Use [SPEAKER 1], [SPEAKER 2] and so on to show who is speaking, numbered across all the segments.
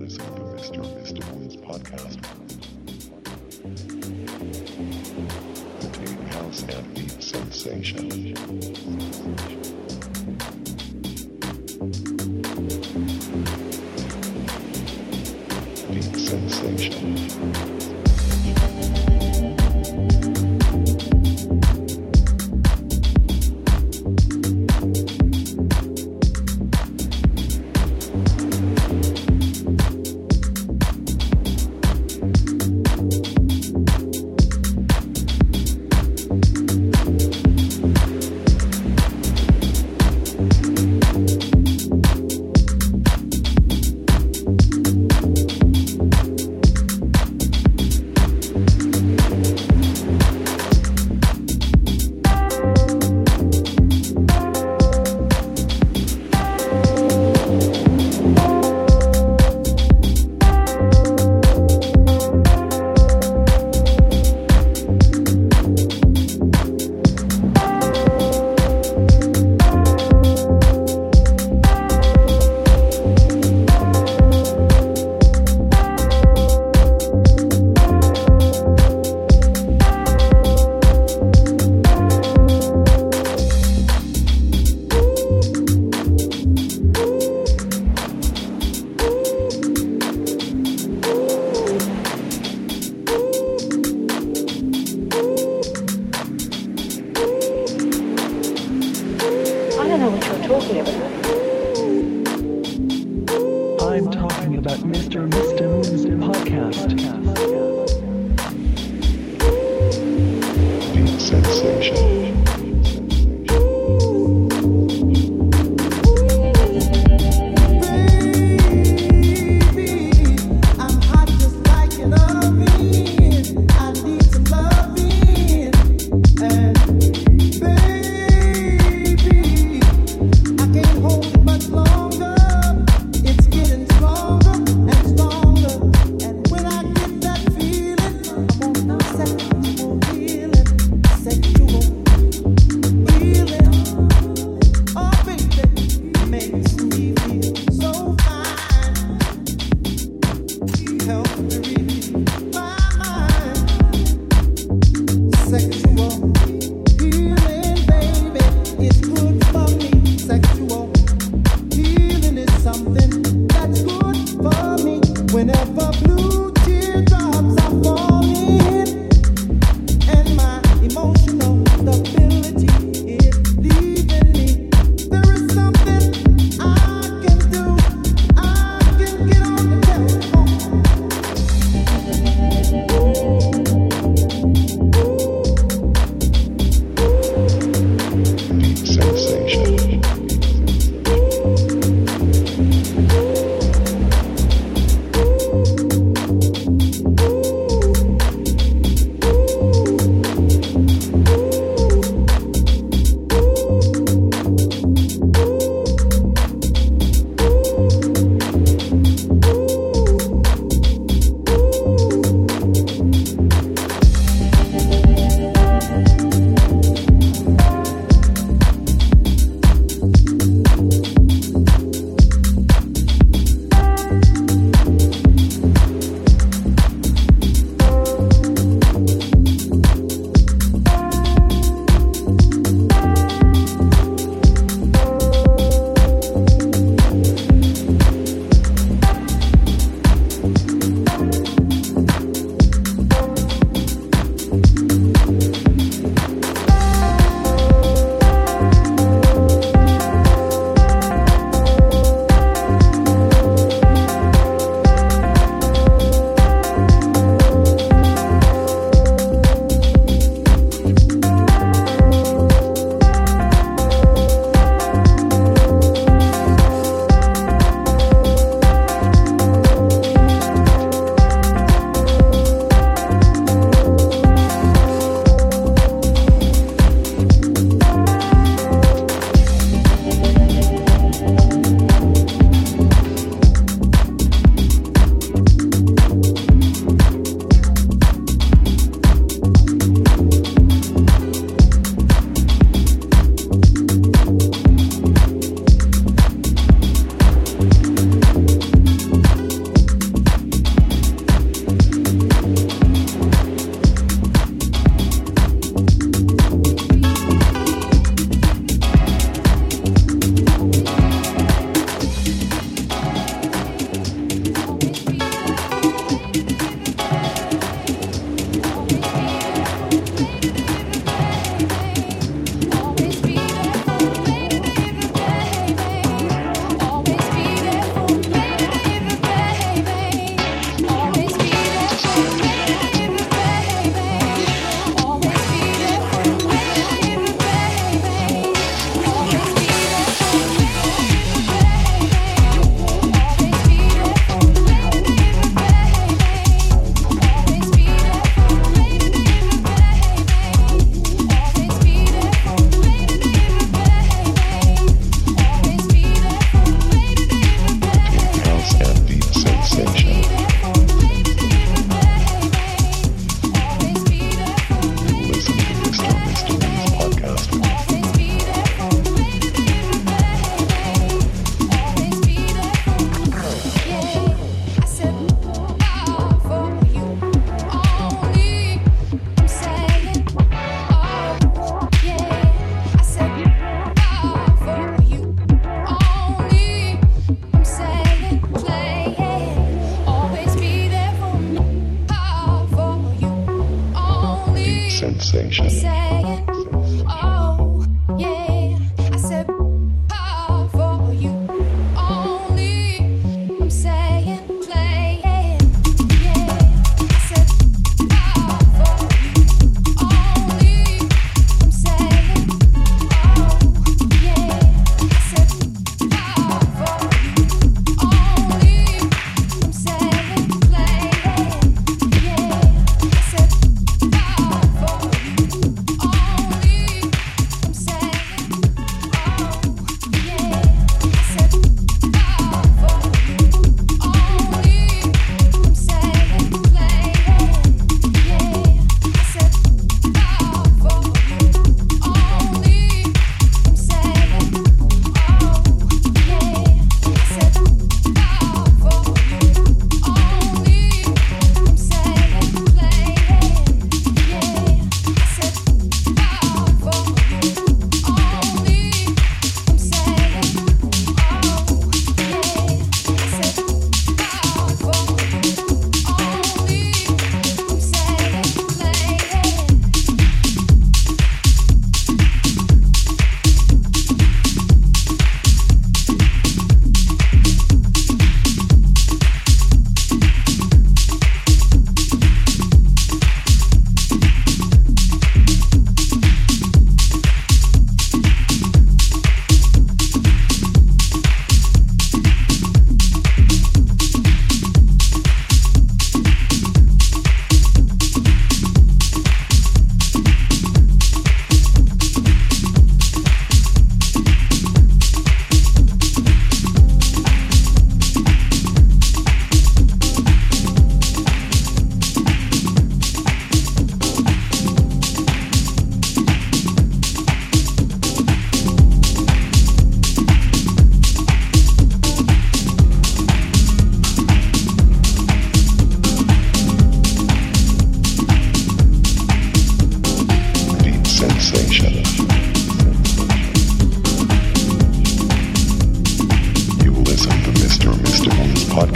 [SPEAKER 1] listen to Mr. Mr. Woods podcast. House and
[SPEAKER 2] deep sensation.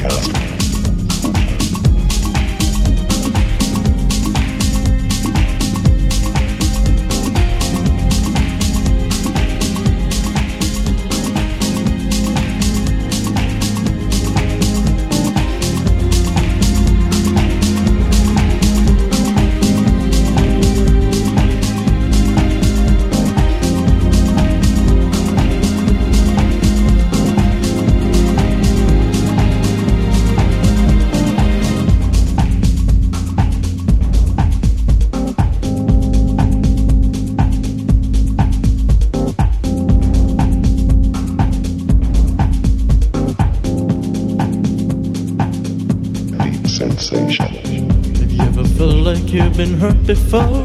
[SPEAKER 2] Podcast.
[SPEAKER 3] Hurt before?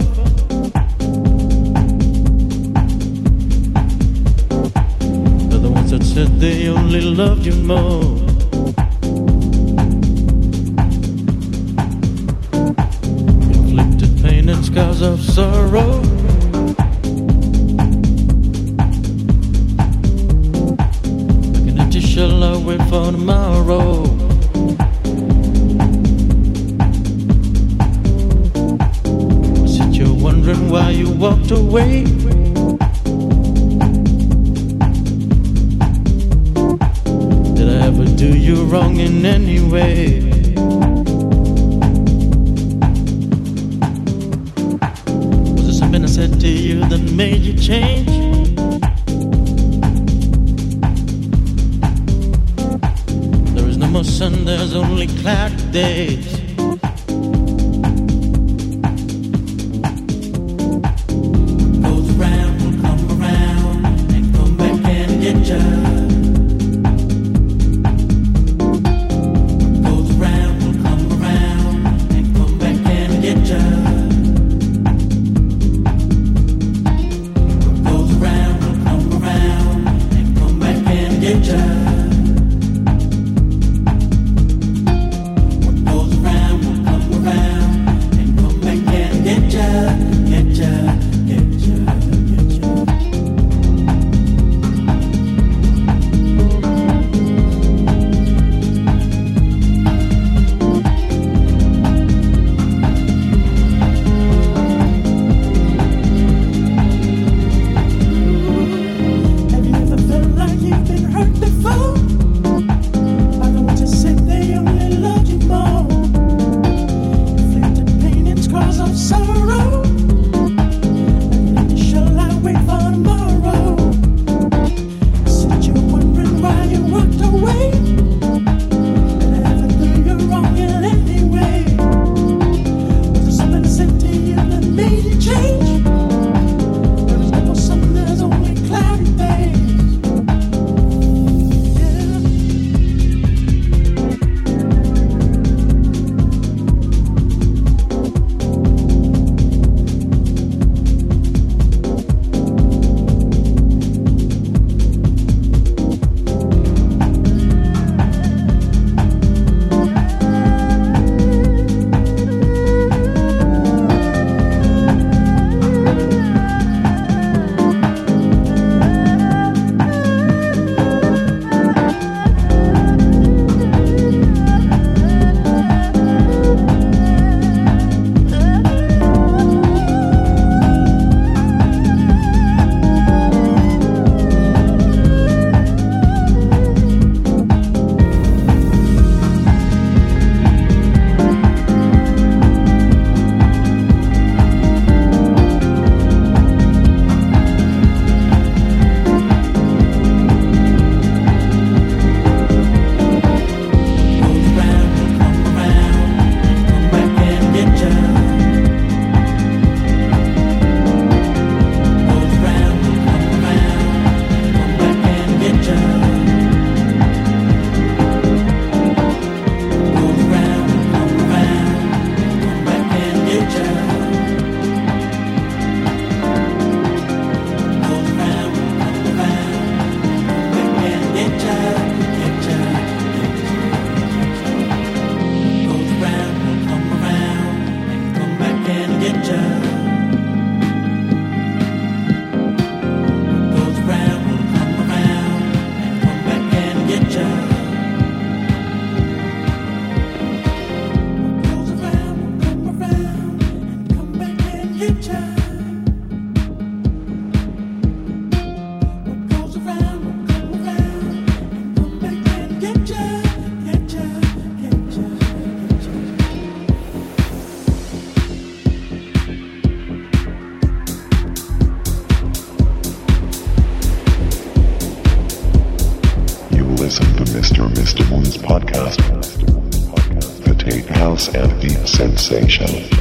[SPEAKER 4] Sensation.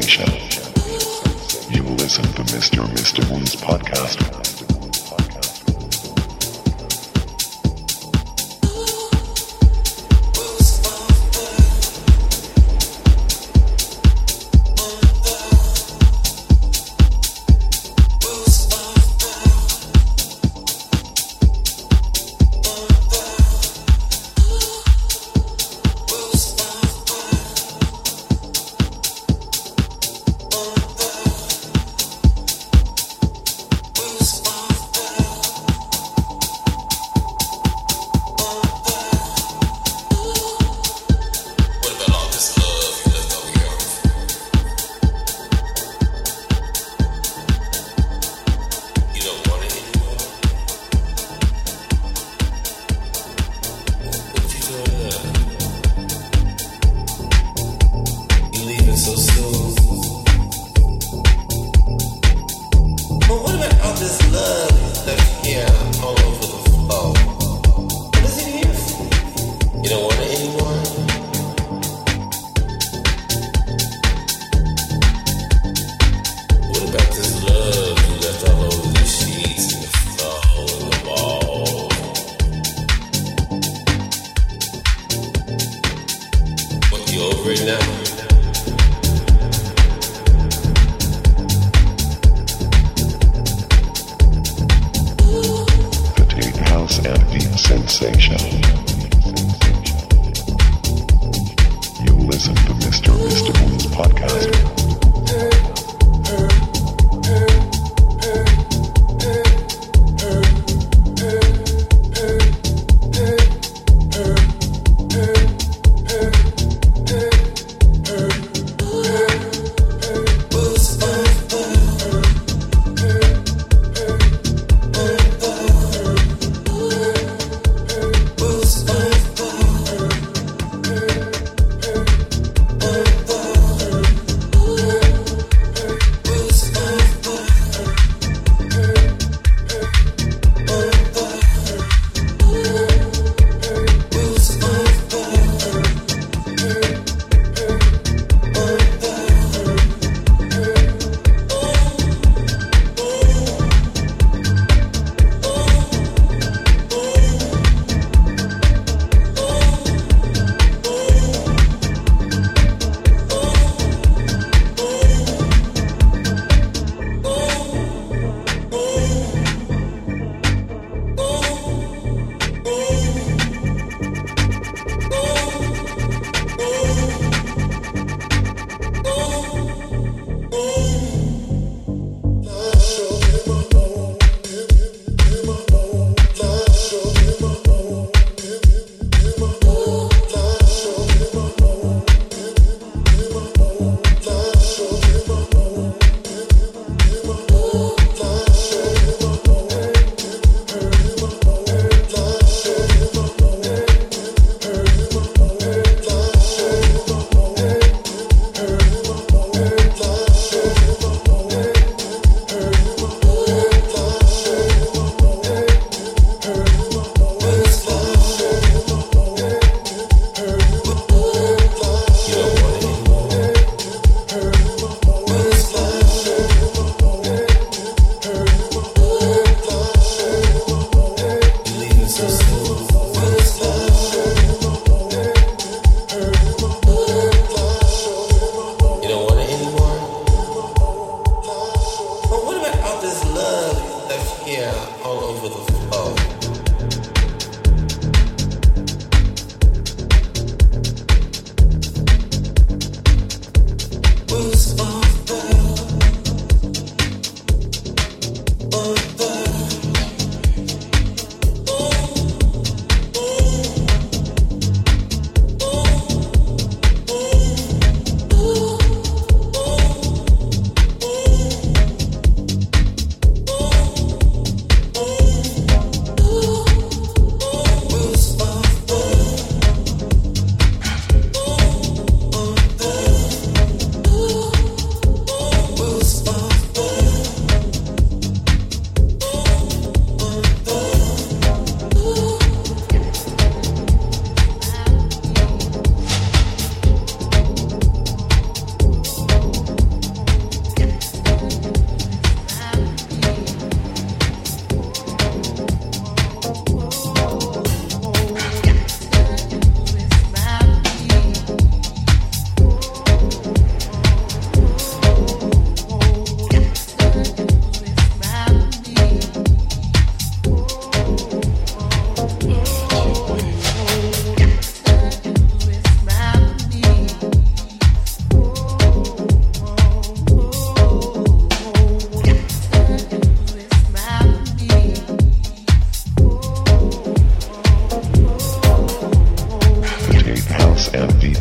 [SPEAKER 5] Sensation.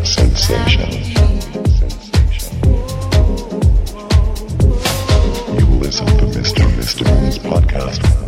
[SPEAKER 5] Sensation. You listen to Mr. Mr. Moon's podcast.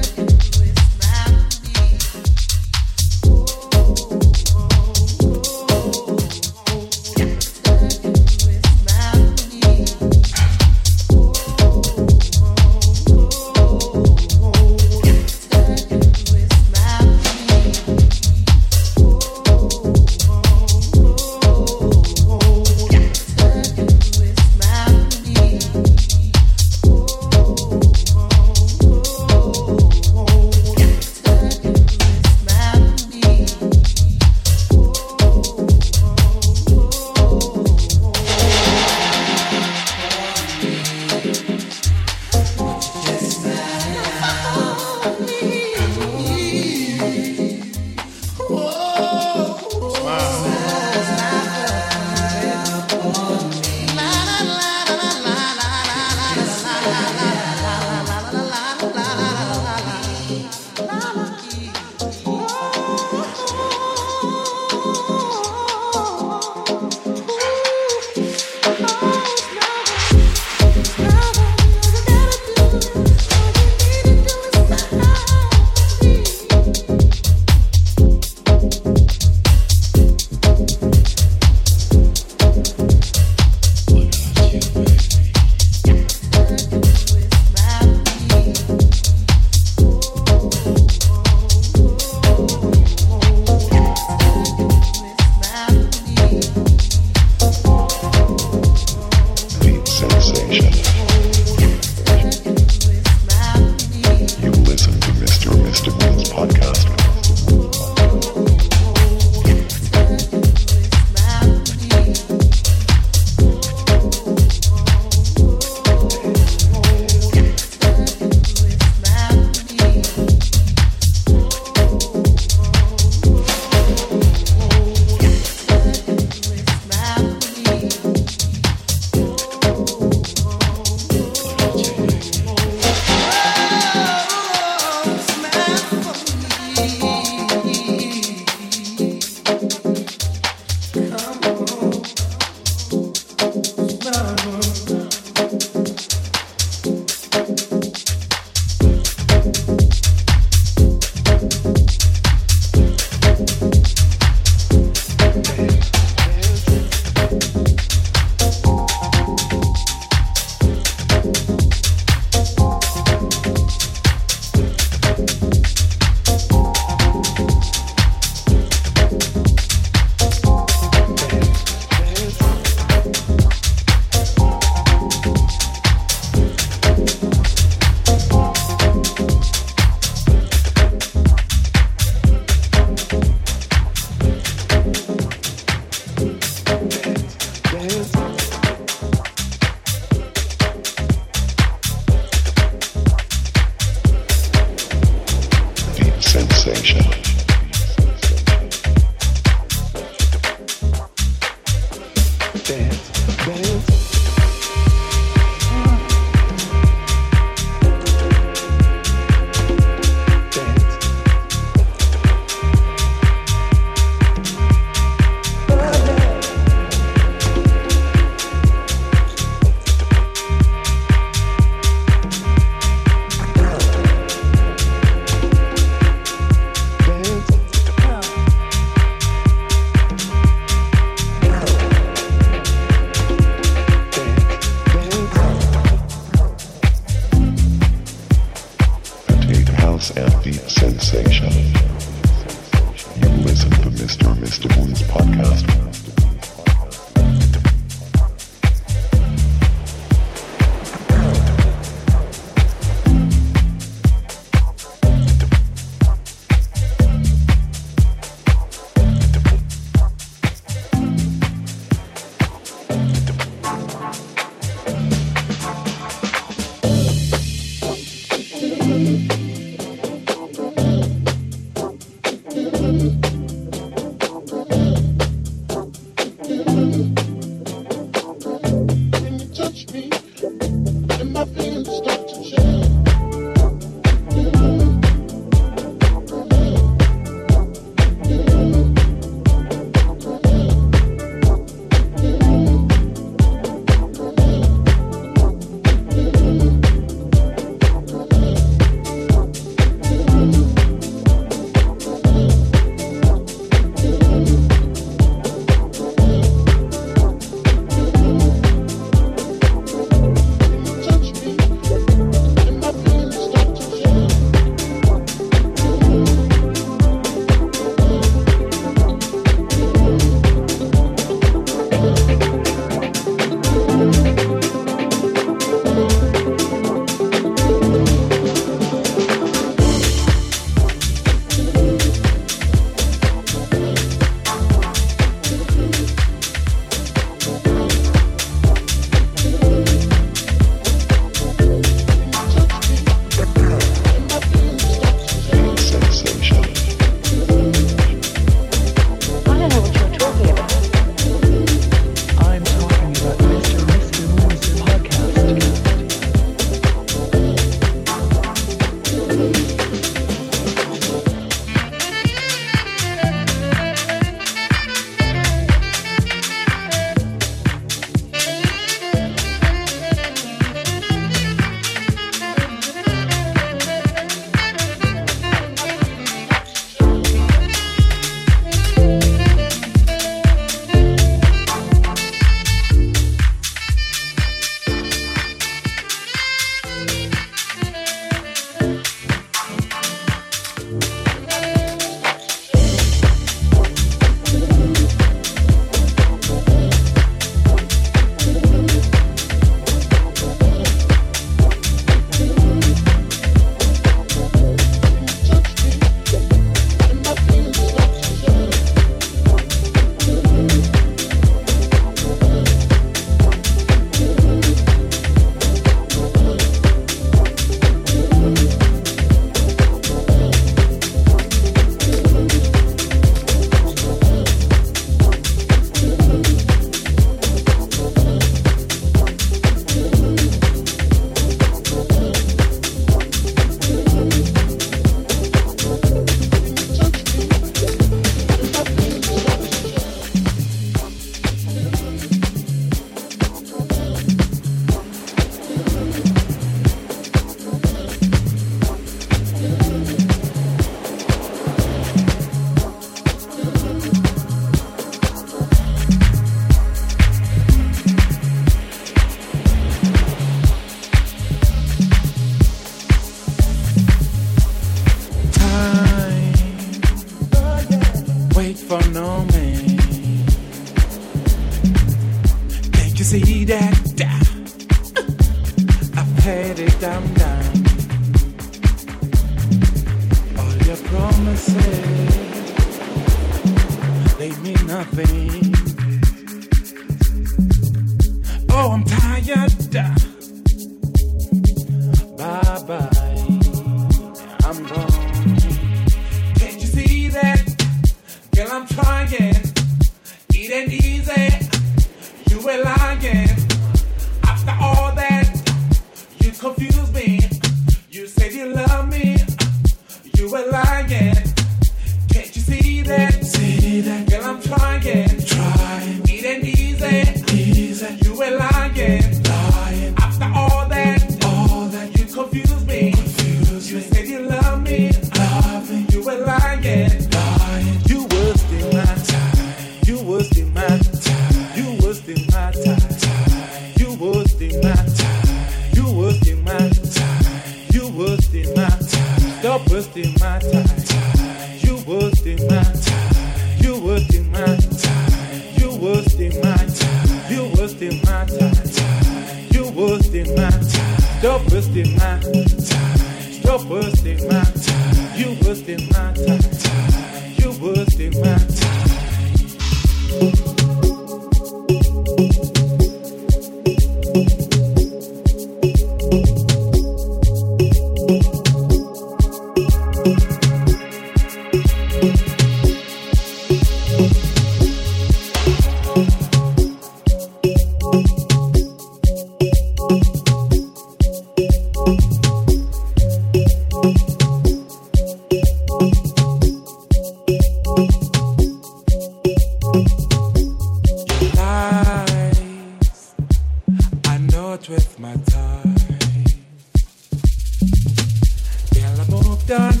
[SPEAKER 6] done.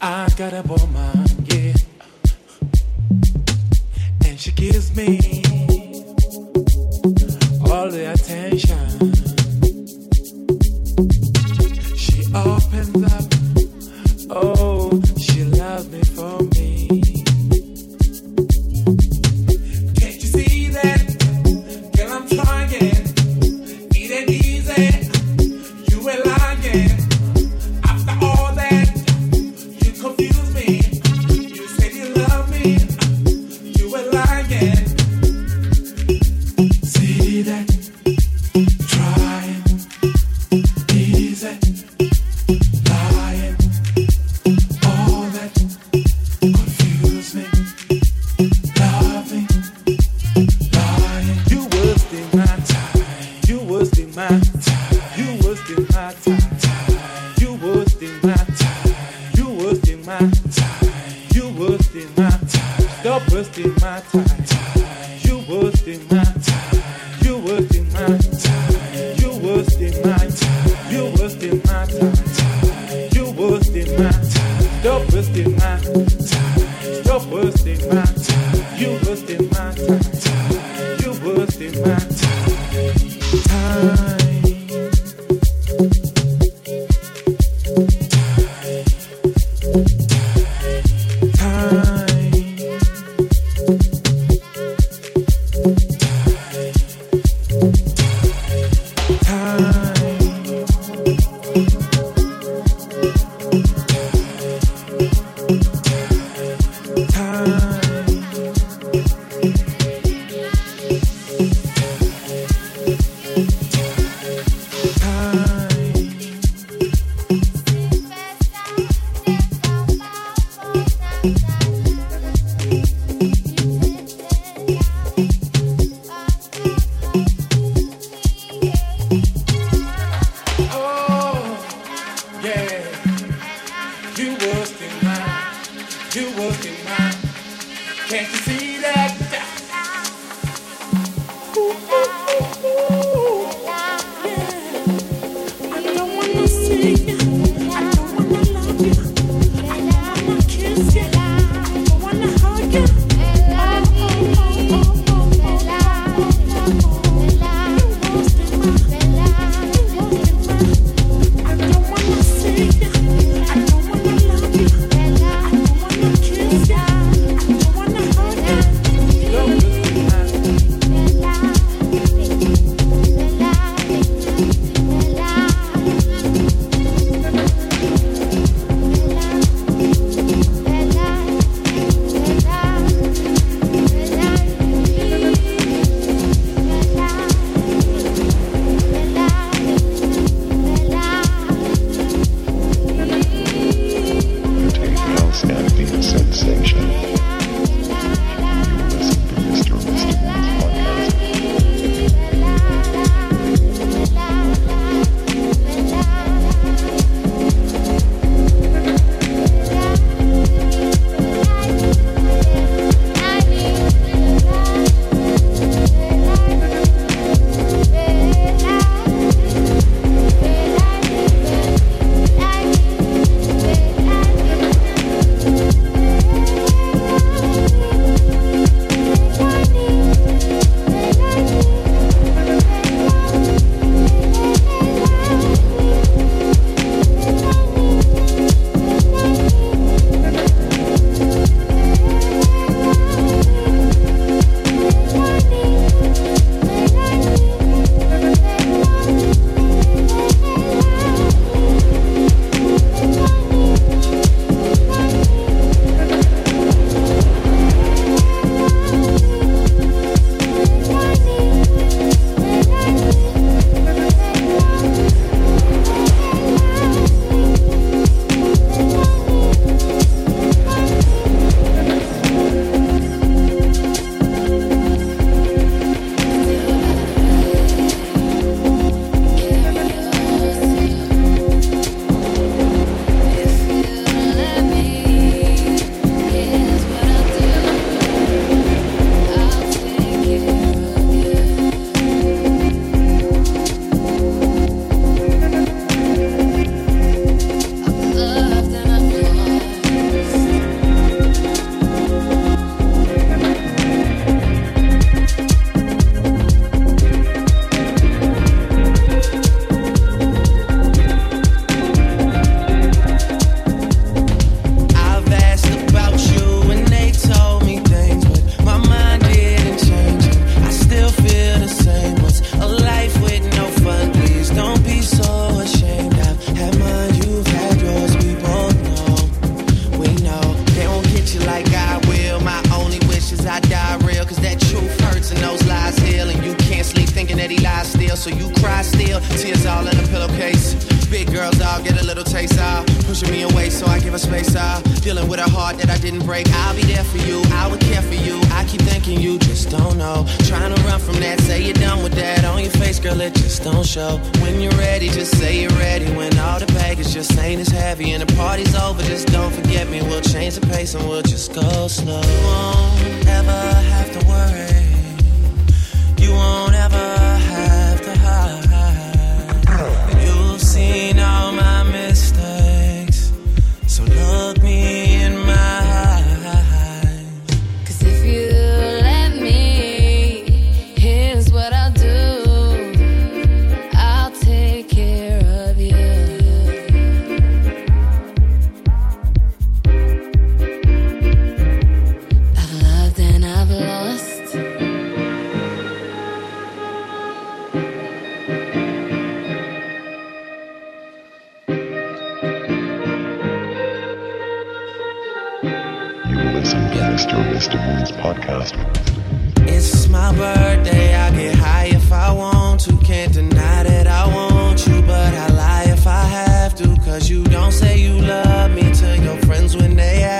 [SPEAKER 7] I
[SPEAKER 8] got a woman, yeah, and she gives me.
[SPEAKER 6] some guys to Moon's podcast.
[SPEAKER 9] It's my birthday, I get high if I want to. Can't deny that I want you, but I lie if I have to. Cause you don't say you love me to your friends when they ask.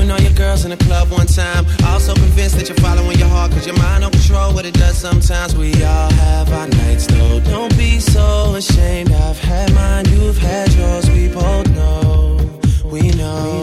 [SPEAKER 9] and all your girls in the club one time. Also convinced that you're following your heart, cause your mind don't control what it does sometimes. We all have our nights though. Don't be so ashamed. I've had mine, you've had yours. We both know, we know.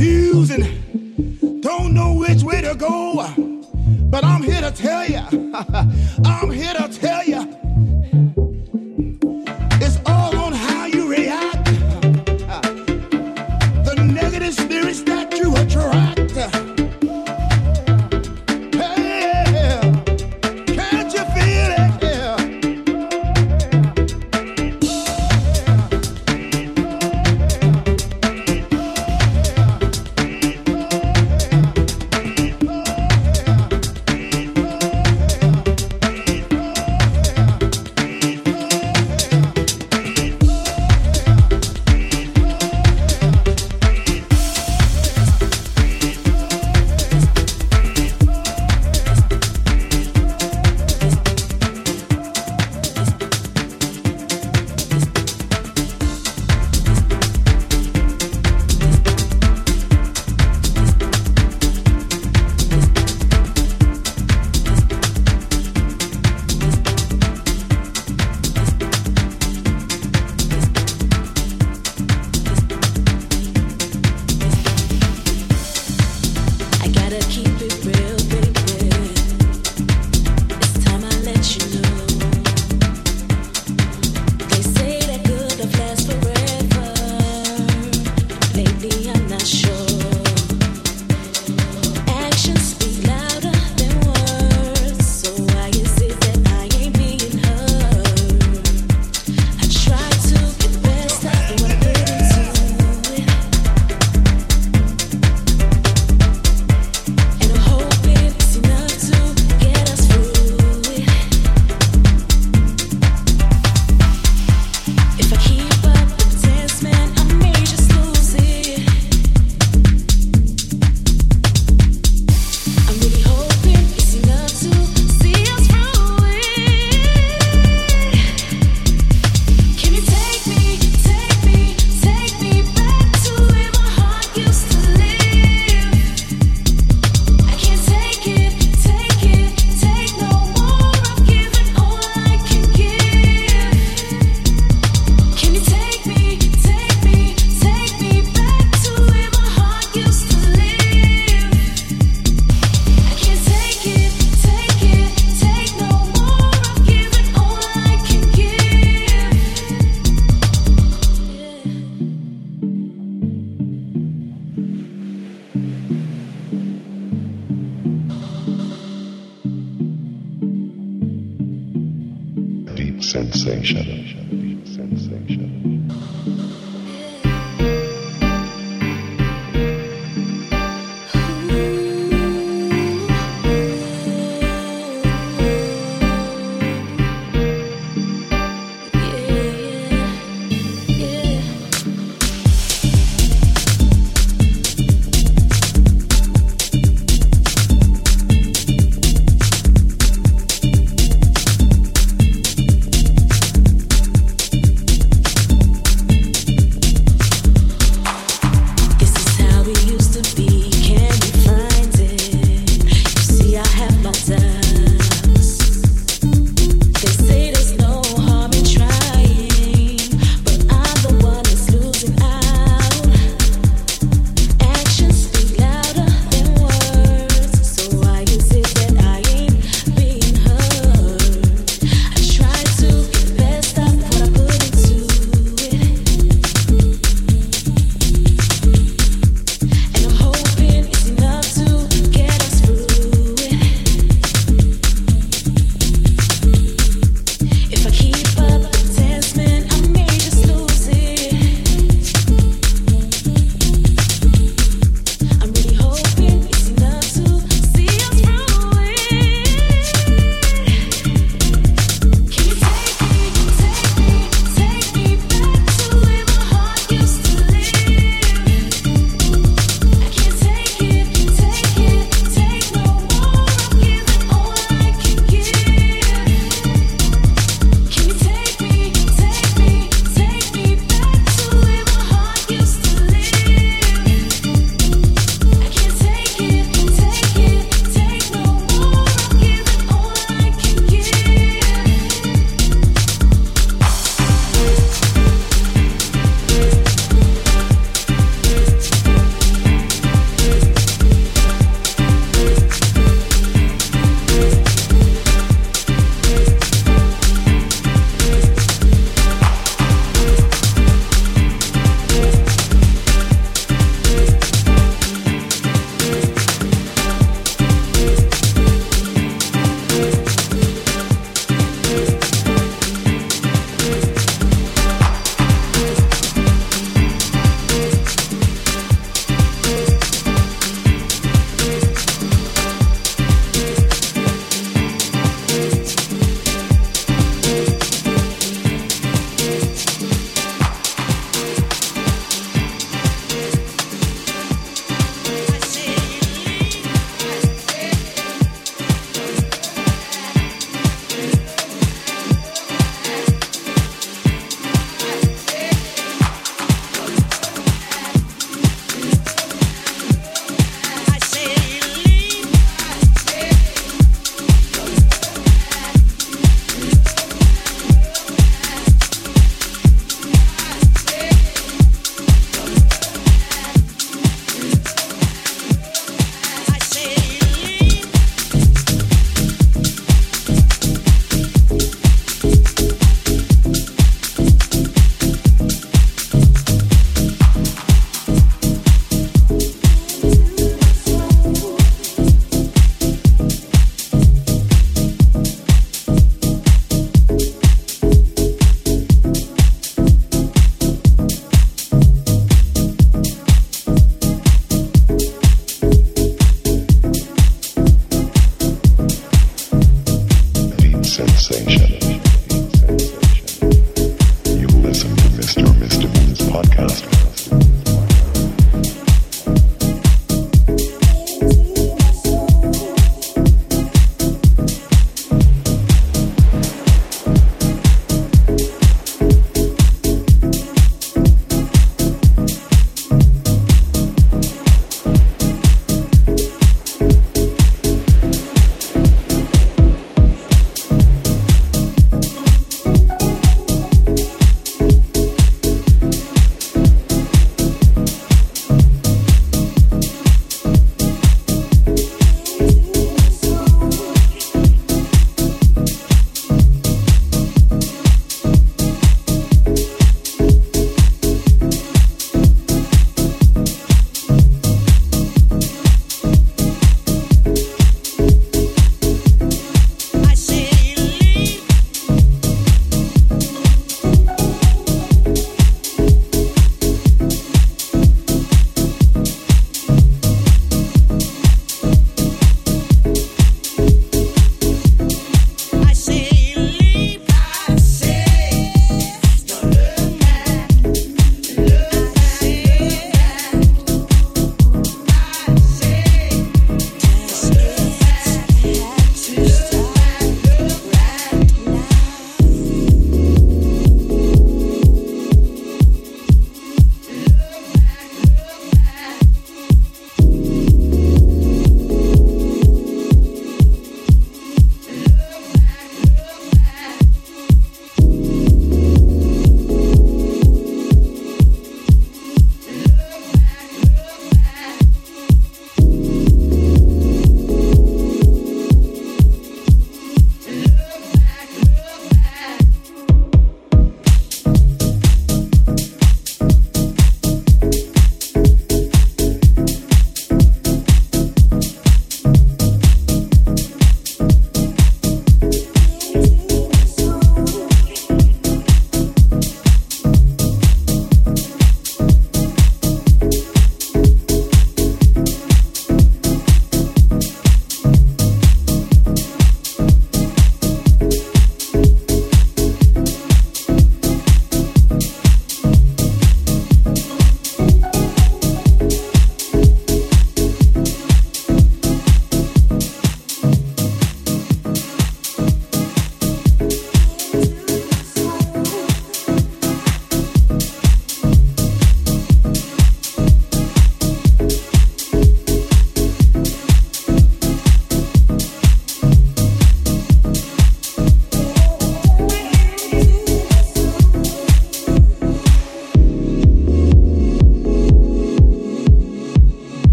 [SPEAKER 9] Confusing. and
[SPEAKER 8] don't
[SPEAKER 10] know
[SPEAKER 11] which way to go. But I'm here to tell you, I'm